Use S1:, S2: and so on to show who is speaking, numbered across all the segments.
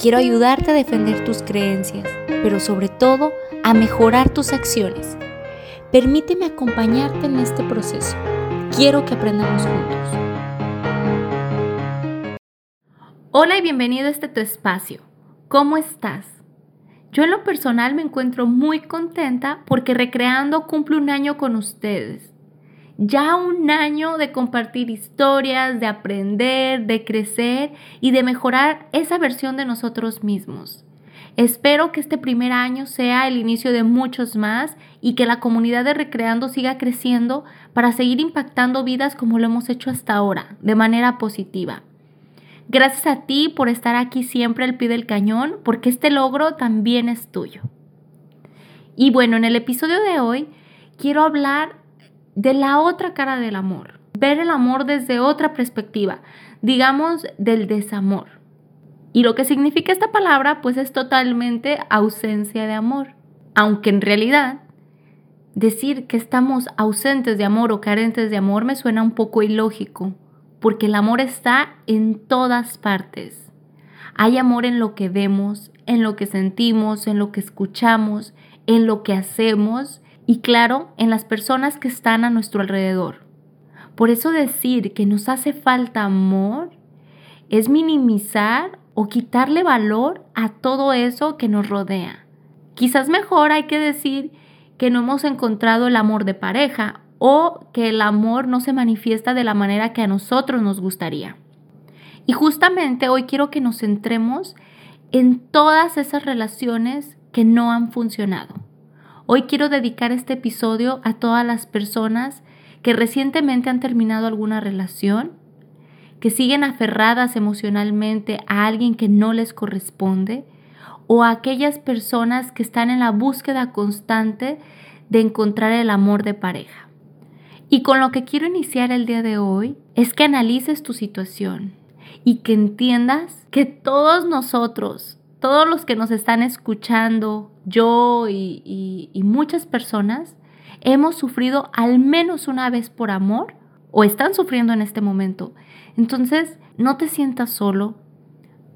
S1: Quiero ayudarte a defender tus creencias pero sobre todo a mejorar tus acciones. Permíteme acompañarte en este proceso. Quiero que aprendamos juntos. Hola y bienvenido a este tu espacio. ¿Cómo estás? Yo en lo personal me encuentro muy contenta porque Recreando cumple un año con ustedes. Ya un año de compartir historias, de aprender, de crecer y de mejorar esa versión de nosotros mismos. Espero que este primer año sea el inicio de muchos más y que la comunidad de Recreando siga creciendo para seguir impactando vidas como lo hemos hecho hasta ahora, de manera positiva. Gracias a ti por estar aquí siempre al pie del cañón, porque este logro también es tuyo. Y bueno, en el episodio de hoy quiero hablar de la otra cara del amor, ver el amor desde otra perspectiva, digamos del desamor. Y lo que significa esta palabra pues es totalmente ausencia de amor. Aunque en realidad decir que estamos ausentes de amor o carentes de amor me suena un poco ilógico, porque el amor está en todas partes. Hay amor en lo que vemos, en lo que sentimos, en lo que escuchamos, en lo que hacemos y claro, en las personas que están a nuestro alrededor. Por eso decir que nos hace falta amor es minimizar o quitarle valor a todo eso que nos rodea. Quizás mejor hay que decir que no hemos encontrado el amor de pareja o que el amor no se manifiesta de la manera que a nosotros nos gustaría. Y justamente hoy quiero que nos centremos en todas esas relaciones que no han funcionado. Hoy quiero dedicar este episodio a todas las personas que recientemente han terminado alguna relación que siguen aferradas emocionalmente a alguien que no les corresponde, o a aquellas personas que están en la búsqueda constante de encontrar el amor de pareja. Y con lo que quiero iniciar el día de hoy es que analices tu situación y que entiendas que todos nosotros, todos los que nos están escuchando, yo y, y muchas personas, hemos sufrido al menos una vez por amor o están sufriendo en este momento. Entonces, no te sientas solo.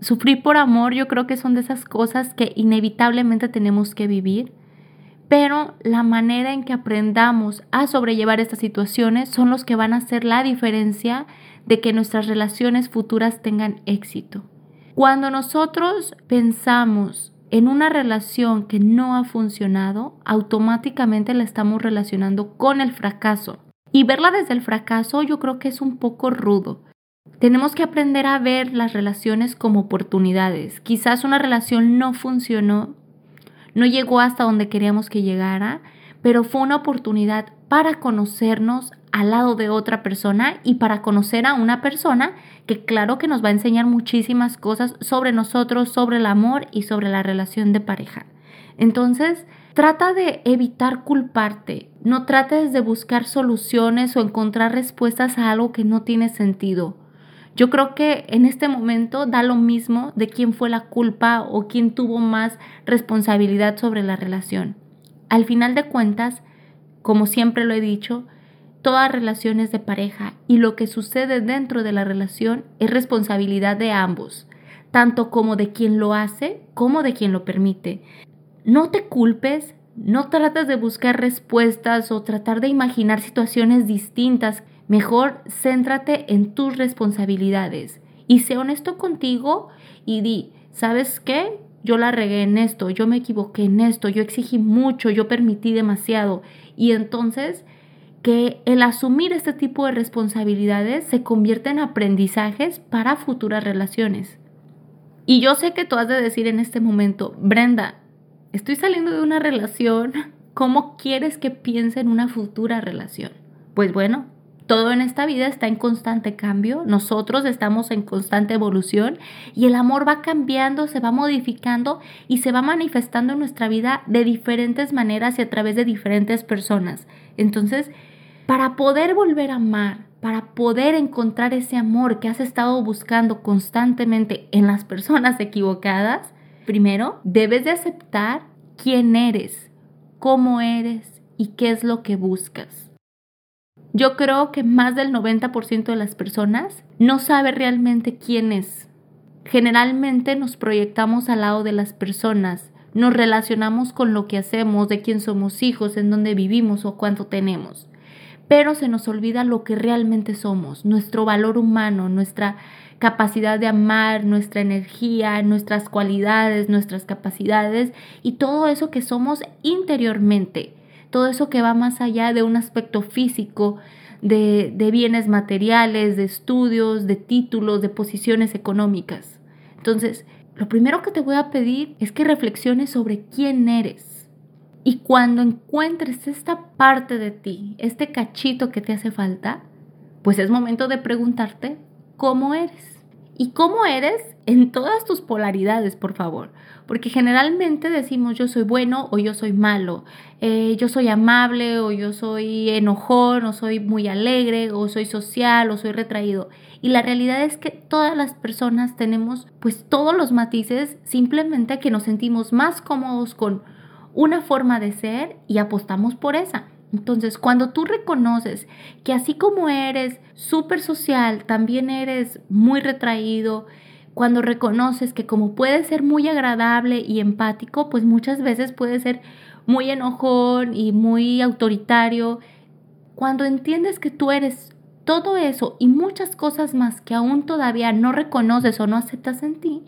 S1: Sufrir por amor yo creo que son de esas cosas que inevitablemente tenemos que vivir, pero la manera en que aprendamos a sobrellevar estas situaciones son los que van a hacer la diferencia de que nuestras relaciones futuras tengan éxito. Cuando nosotros pensamos en una relación que no ha funcionado, automáticamente la estamos relacionando con el fracaso. Y verla desde el fracaso yo creo que es un poco rudo. Tenemos que aprender a ver las relaciones como oportunidades. Quizás una relación no funcionó, no llegó hasta donde queríamos que llegara, pero fue una oportunidad para conocernos al lado de otra persona y para conocer a una persona que claro que nos va a enseñar muchísimas cosas sobre nosotros, sobre el amor y sobre la relación de pareja. Entonces, Trata de evitar culparte. No trates de buscar soluciones o encontrar respuestas a algo que no tiene sentido. Yo creo que en este momento da lo mismo de quién fue la culpa o quién tuvo más responsabilidad sobre la relación. Al final de cuentas, como siempre lo he dicho, todas relaciones de pareja y lo que sucede dentro de la relación es responsabilidad de ambos, tanto como de quien lo hace como de quien lo permite. No te culpes, no trates de buscar respuestas o tratar de imaginar situaciones distintas. Mejor céntrate en tus responsabilidades y sé honesto contigo y di, ¿sabes qué? Yo la regué en esto, yo me equivoqué en esto, yo exigí mucho, yo permití demasiado. Y entonces que el asumir este tipo de responsabilidades se convierte en aprendizajes para futuras relaciones. Y yo sé que tú has de decir en este momento, Brenda, estoy saliendo de una relación, ¿cómo quieres que piense en una futura relación? Pues bueno, todo en esta vida está en constante cambio, nosotros estamos en constante evolución y el amor va cambiando, se va modificando y se va manifestando en nuestra vida de diferentes maneras y a través de diferentes personas. Entonces, para poder volver a amar, para poder encontrar ese amor que has estado buscando constantemente en las personas equivocadas, primero debes de aceptar quién eres, cómo eres y qué es lo que buscas. Yo creo que más del 90% de las personas no sabe realmente quién es. Generalmente nos proyectamos al lado de las personas, nos relacionamos con lo que hacemos, de quién somos hijos, en dónde vivimos o cuánto tenemos. Pero se nos olvida lo que realmente somos, nuestro valor humano, nuestra capacidad de amar, nuestra energía, nuestras cualidades, nuestras capacidades y todo eso que somos interiormente todo eso que va más allá de un aspecto físico, de, bienes materiales, de estudios, de títulos, de posiciones económicas. Entonces, lo primero que te voy a pedir es que reflexiones sobre quién eres. Y cuando encuentres esta parte de ti, este cachito que te hace falta, pues es momento de preguntarte cómo eres. ¿Y cómo eres en todas tus polaridades, por favor? Porque generalmente decimos yo soy bueno o yo soy malo, eh, yo soy amable o yo soy enojón o soy muy alegre o soy social o soy retraído. Y la realidad es que todas las personas tenemos pues todos los matices, simplemente que nos sentimos más cómodos con una forma de ser y apostamos por esa. Entonces, cuando tú reconoces que así como eres súper social, también eres muy retraído, cuando reconoces que como puede ser muy agradable y empático, pues muchas veces puede ser muy enojón y muy autoritario, cuando entiendes que tú eres todo eso y muchas cosas más que aún todavía no reconoces o no aceptas en ti,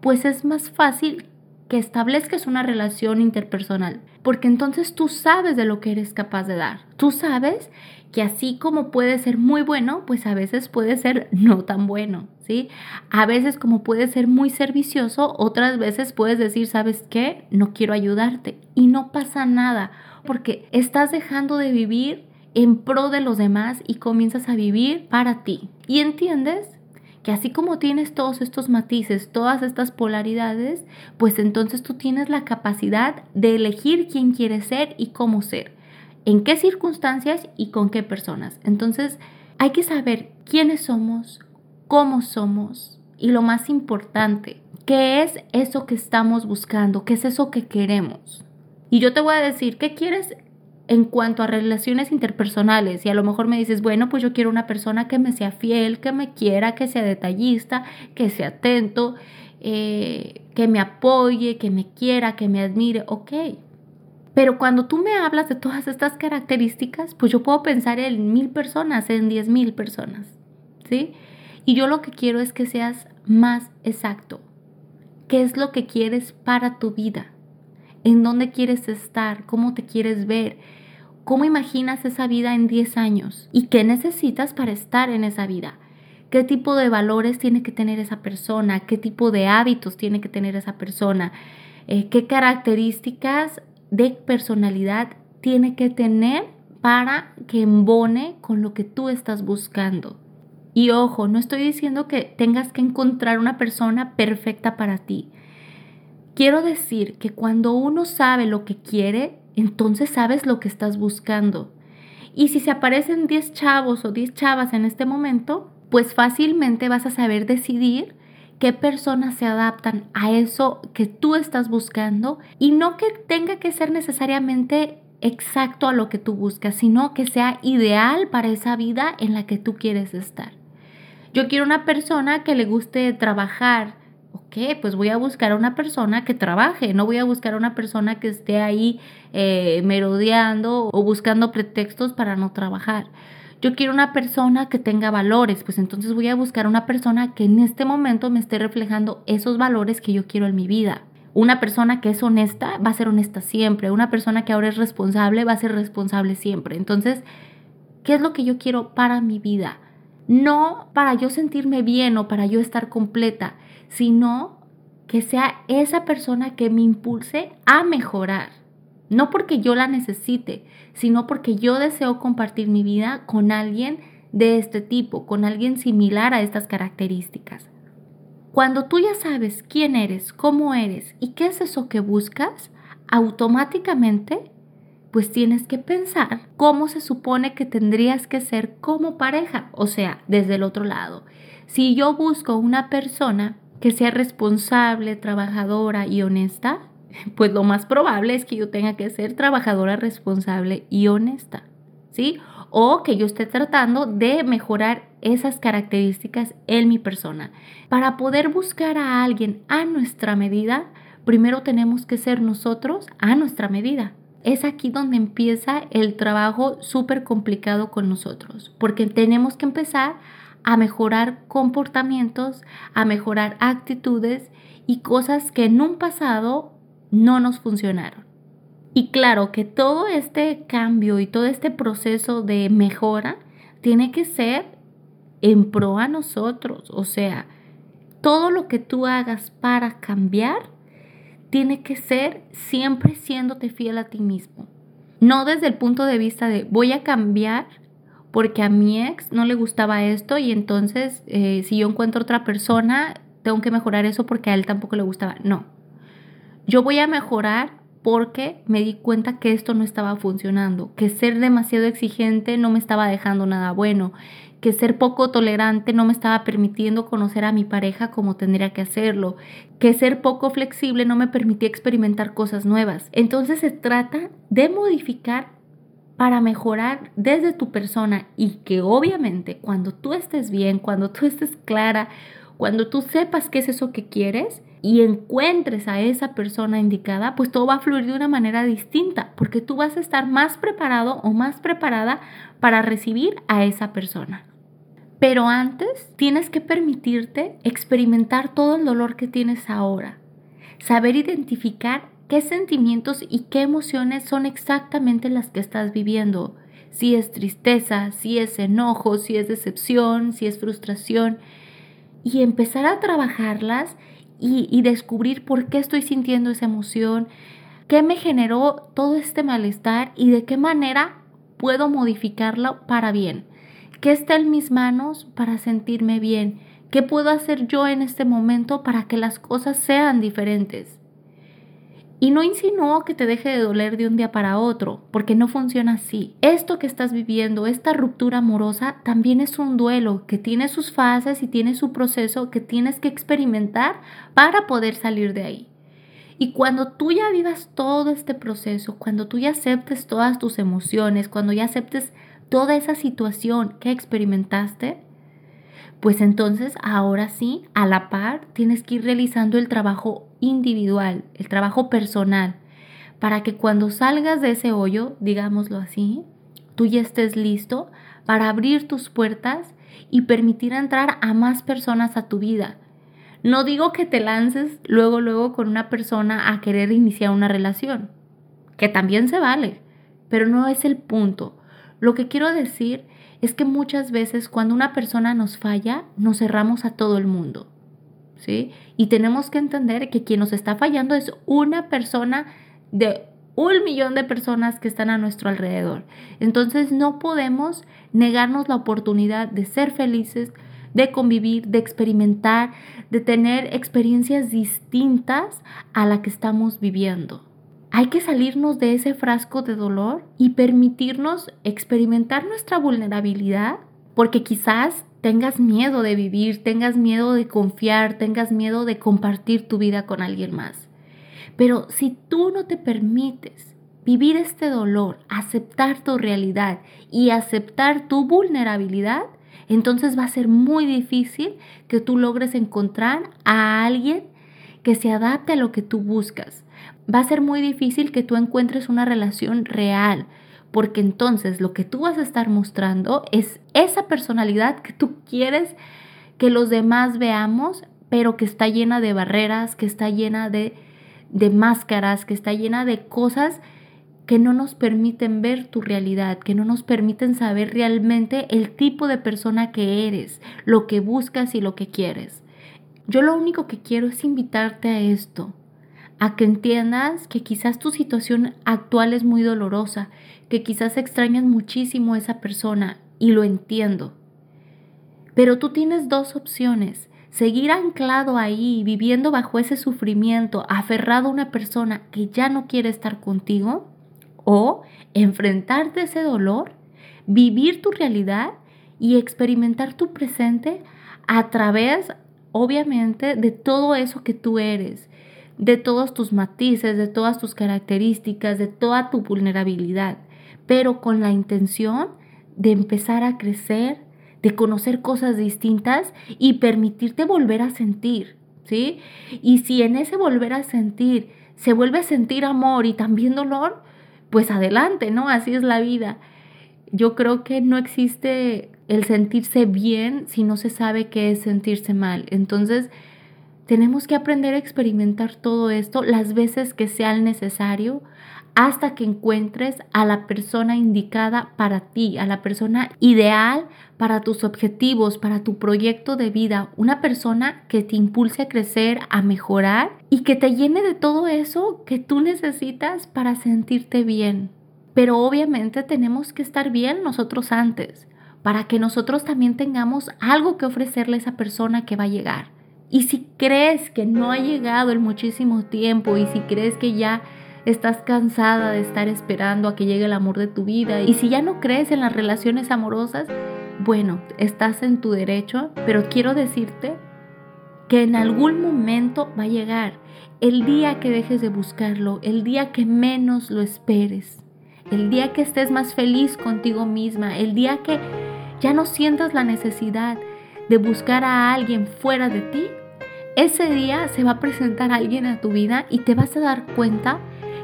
S1: pues es más fácil que establezcas una relación interpersonal, porque entonces tú sabes de lo que eres capaz de dar. Tú sabes que así como puede ser muy bueno, pues a veces puede ser no tan bueno, ¿sí? A veces como puede ser muy servicioso, otras veces puedes decir, ¿sabes qué? No quiero ayudarte y no pasa nada, porque estás dejando de vivir en pro de los demás y comienzas a vivir para ti. Y entiendes que así como tienes todos estos matices, todas estas polaridades, pues entonces tú tienes la capacidad de elegir quién quieres ser y cómo ser, en qué circunstancias y con qué personas. Entonces hay que saber quiénes somos, cómo somos y lo más importante, qué es eso que estamos buscando, qué es eso que queremos. Y yo te voy a decir, ¿qué quieres en cuanto a relaciones interpersonales y a lo mejor me dices, bueno, pues yo quiero una persona que me sea fiel, que me quiera, que sea detallista, que sea atento, eh, que me apoye, que me quiera, que me admire, ok. Pero cuando tú me hablas de todas estas características, pues yo puedo pensar en mil personas, en diez mil personas, ¿sí? Y yo lo que quiero es que seas más exacto. ¿Qué es lo que quieres para tu vida? En dónde quieres estar, cómo te quieres ver, cómo imaginas esa vida en 10 años y qué necesitas para estar en esa vida. ¿Qué tipo de valores tiene que tener esa persona? ¿Qué tipo de hábitos tiene que tener esa persona? Eh, ¿Qué características de personalidad tiene que tener para que embone con lo que tú estás buscando? Y ojo, no estoy diciendo que tengas que encontrar una persona perfecta para ti. Quiero decir que cuando uno sabe lo que quiere, entonces sabes lo que estás buscando. Y si se aparecen 10 chavos o 10 chavas en este momento, pues fácilmente vas a saber decidir qué personas se adaptan a eso que tú estás buscando y no que tenga que ser necesariamente exacto a lo que tú buscas, sino que sea ideal para esa vida en la que tú quieres estar. Yo quiero una persona que le guste trabajar, ok, pues voy a buscar a una persona que trabaje, no voy a buscar a una persona que esté ahí eh, merodeando o buscando pretextos para no trabajar. Yo quiero una persona que tenga valores, pues entonces voy a buscar una persona que en este momento me esté reflejando esos valores que yo quiero en mi vida. Una persona que es honesta va a ser honesta siempre. Una persona que ahora es responsable va a ser responsable siempre. Entonces, ¿qué es lo que yo quiero para mi vida? No para yo sentirme bien o para yo estar completa, sino que sea esa persona que me impulse a mejorar. No porque yo la necesite, sino porque yo deseo compartir mi vida con alguien de este tipo, con alguien similar a estas características. Cuando tú ya sabes quién eres, cómo eres y qué es eso que buscas, automáticamente pues tienes que pensar cómo se supone que tendrías que ser como pareja, o sea, desde el otro lado. Si yo busco una persona que sea responsable, trabajadora y honesta, pues lo más probable es que yo tenga que ser trabajadora, responsable y honesta, ¿sí? O que yo esté tratando de mejorar esas características en mi persona. Para poder buscar a alguien a nuestra medida, primero tenemos que ser nosotros a nuestra medida es aquí donde empieza el trabajo súper complicado con nosotros, porque tenemos que empezar a mejorar comportamientos, a mejorar actitudes y cosas que en un pasado no nos funcionaron. Y claro que todo este cambio y todo este proceso de mejora tiene que ser en pro a nosotros. O sea, todo lo que tú hagas para cambiar tiene que ser siempre siéndote fiel a ti mismo. No desde el punto de vista de voy a cambiar porque a mi ex no le gustaba esto y entonces eh, si yo encuentro otra persona tengo que mejorar eso porque a él tampoco le gustaba. No. Yo voy a mejorar porque me di cuenta que esto no estaba funcionando, que ser demasiado exigente no me estaba dejando nada bueno, que ser poco tolerante no me estaba permitiendo conocer a mi pareja como tendría que hacerlo, que ser poco flexible no me permitía experimentar cosas nuevas. Entonces se trata de modificar para mejorar desde tu persona y que obviamente cuando tú estés bien, cuando tú estés clara, cuando tú sepas qué es eso que quieres y encuentres a esa persona indicada, pues todo va a fluir de una manera distinta, porque tú vas a estar más preparado o más preparada para recibir a esa persona. Pero antes tienes que permitirte experimentar todo el dolor que tienes ahora, saber identificar qué sentimientos y qué emociones son exactamente las que estás viviendo. Si es tristeza, si es enojo, si es decepción, si es frustración. Y empezar a trabajarlas y, y descubrir por qué estoy sintiendo esa emoción, qué me generó todo este malestar y de qué manera puedo modificarlo para bien. ¿Qué está en mis manos para sentirme bien? ¿Qué puedo hacer yo en este momento para que las cosas sean diferentes? Y no insinuó que te deje de doler de un día para otro, porque no funciona así. Esto que estás viviendo, esta ruptura amorosa, también es un duelo que tiene sus fases y tiene su proceso que tienes que experimentar para poder salir de ahí. Y cuando tú ya vivas todo este proceso, cuando tú ya aceptes todas tus emociones, cuando ya aceptes toda esa situación que experimentaste, pues entonces ahora sí, a la par, tienes que ir realizando el trabajo individual, el trabajo personal, para que cuando salgas de ese hoyo, digámoslo así, tú ya estés listo para abrir tus puertas y permitir entrar a más personas a tu vida. No digo que te lances luego, luego con una persona a querer iniciar una relación, que también se vale, pero no es el punto. Lo que quiero decir es que muchas veces cuando una persona nos falla, nos cerramos a todo el mundo. ¿Sí? Y tenemos que entender que quien nos está fallando es una persona de un millón de personas que están a nuestro alrededor. Entonces no podemos negarnos la oportunidad de ser felices, de convivir, de experimentar, de tener experiencias distintas a la que estamos viviendo. Hay que salirnos de ese frasco de dolor y permitirnos experimentar nuestra vulnerabilidad porque quizás tengas miedo de vivir, tengas miedo de confiar, tengas miedo de compartir tu vida con alguien más. Pero si tú no te permites vivir este dolor, aceptar tu realidad y aceptar tu vulnerabilidad, entonces va a ser muy difícil que tú logres encontrar a alguien que se adapte a lo que tú buscas va a ser muy difícil que tú encuentres una relación real, porque entonces lo que tú vas a estar mostrando es esa personalidad que tú quieres que los demás veamos, pero que está llena de barreras, que está llena de, de máscaras, que está llena de cosas que no nos permiten ver tu realidad, que no nos permiten saber realmente el tipo de persona que eres, lo que buscas y lo que quieres. Yo lo único que quiero es invitarte a esto, a que entiendas que quizás tu situación actual es muy dolorosa, que quizás extrañas muchísimo a esa persona y lo entiendo. Pero tú tienes dos opciones. Seguir anclado ahí, viviendo bajo ese sufrimiento, aferrado a una persona que ya no quiere estar contigo, o enfrentarte a ese dolor, vivir tu realidad y experimentar tu presente a través, obviamente, de todo eso que tú eres, de todos tus matices, de todas tus características, de toda tu vulnerabilidad, pero con la intención de empezar a crecer, de conocer cosas distintas y permitirte volver a sentir, ¿sí? Y si en ese volver a sentir se vuelve a sentir amor y también dolor, pues adelante, ¿no? Así es la vida. Yo creo que no existe el sentirse bien si no se sabe qué es sentirse mal. Entonces, tenemos que aprender a experimentar todo esto las veces que sea necesario hasta que encuentres a la persona indicada para ti, a la persona ideal para tus objetivos, para tu proyecto de vida, una persona que te impulse a crecer, a mejorar y que te llene de todo eso que tú necesitas para sentirte bien. Pero obviamente tenemos que estar bien nosotros antes, para que nosotros también tengamos algo que ofrecerle a esa persona que va a llegar. Y si crees que no ha llegado en muchísimo tiempo y si crees que ya estás cansada de estar esperando a que llegue el amor de tu vida y si ya no crees en las relaciones amorosas, bueno, estás en tu derecho, pero quiero decirte que en algún momento va a llegar, el día que dejes de buscarlo, el día que menos lo esperes, el día que estés más feliz contigo misma, el día que ya no sientas la necesidad de buscar a alguien fuera de ti, ese día se va a presentar alguien a tu vida y te vas a dar cuenta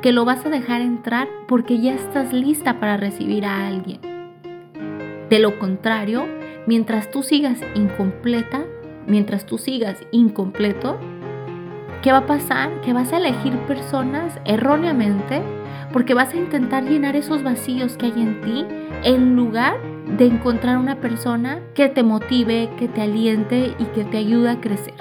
S1: que lo vas a dejar entrar porque ya estás lista para recibir a alguien. De lo contrario, mientras tú sigas incompleta, mientras tú sigas incompleto, ¿qué va a pasar? Que vas a elegir personas erróneamente porque vas a intentar llenar esos vacíos que hay en ti en lugar de encontrar una persona que te motive, que te aliente y que te ayude a crecer.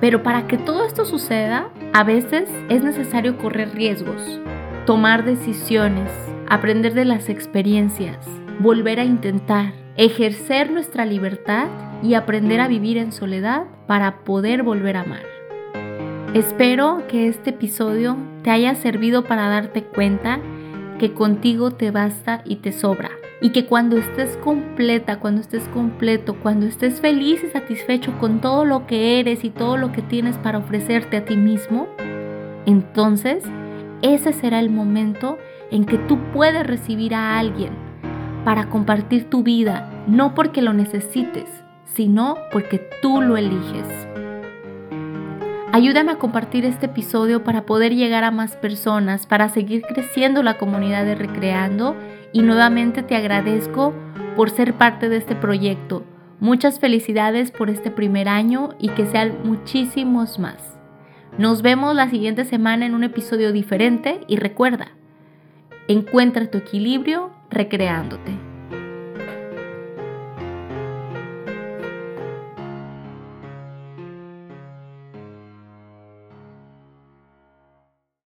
S1: Pero para que todo esto suceda, a veces es necesario correr riesgos, tomar decisiones, aprender de las experiencias, volver a intentar, ejercer nuestra libertad y aprender a vivir en soledad para poder volver a amar. Espero que este episodio te haya servido para darte cuenta que contigo te basta y te sobra y que cuando estés completa, cuando estés completo, cuando estés feliz y satisfecho con todo lo que eres y todo lo que tienes para ofrecerte a ti mismo, entonces ese será el momento en que tú puedes recibir a alguien para compartir tu vida, no porque lo necesites, sino porque tú lo eliges. Ayúdame a compartir este episodio para poder llegar a más personas, para seguir creciendo la comunidad de Recreando y nuevamente te agradezco por ser parte de este proyecto. Muchas felicidades por este primer año y que sean muchísimos más. Nos vemos la siguiente semana en un episodio diferente y recuerda, encuentra tu equilibrio recreándote.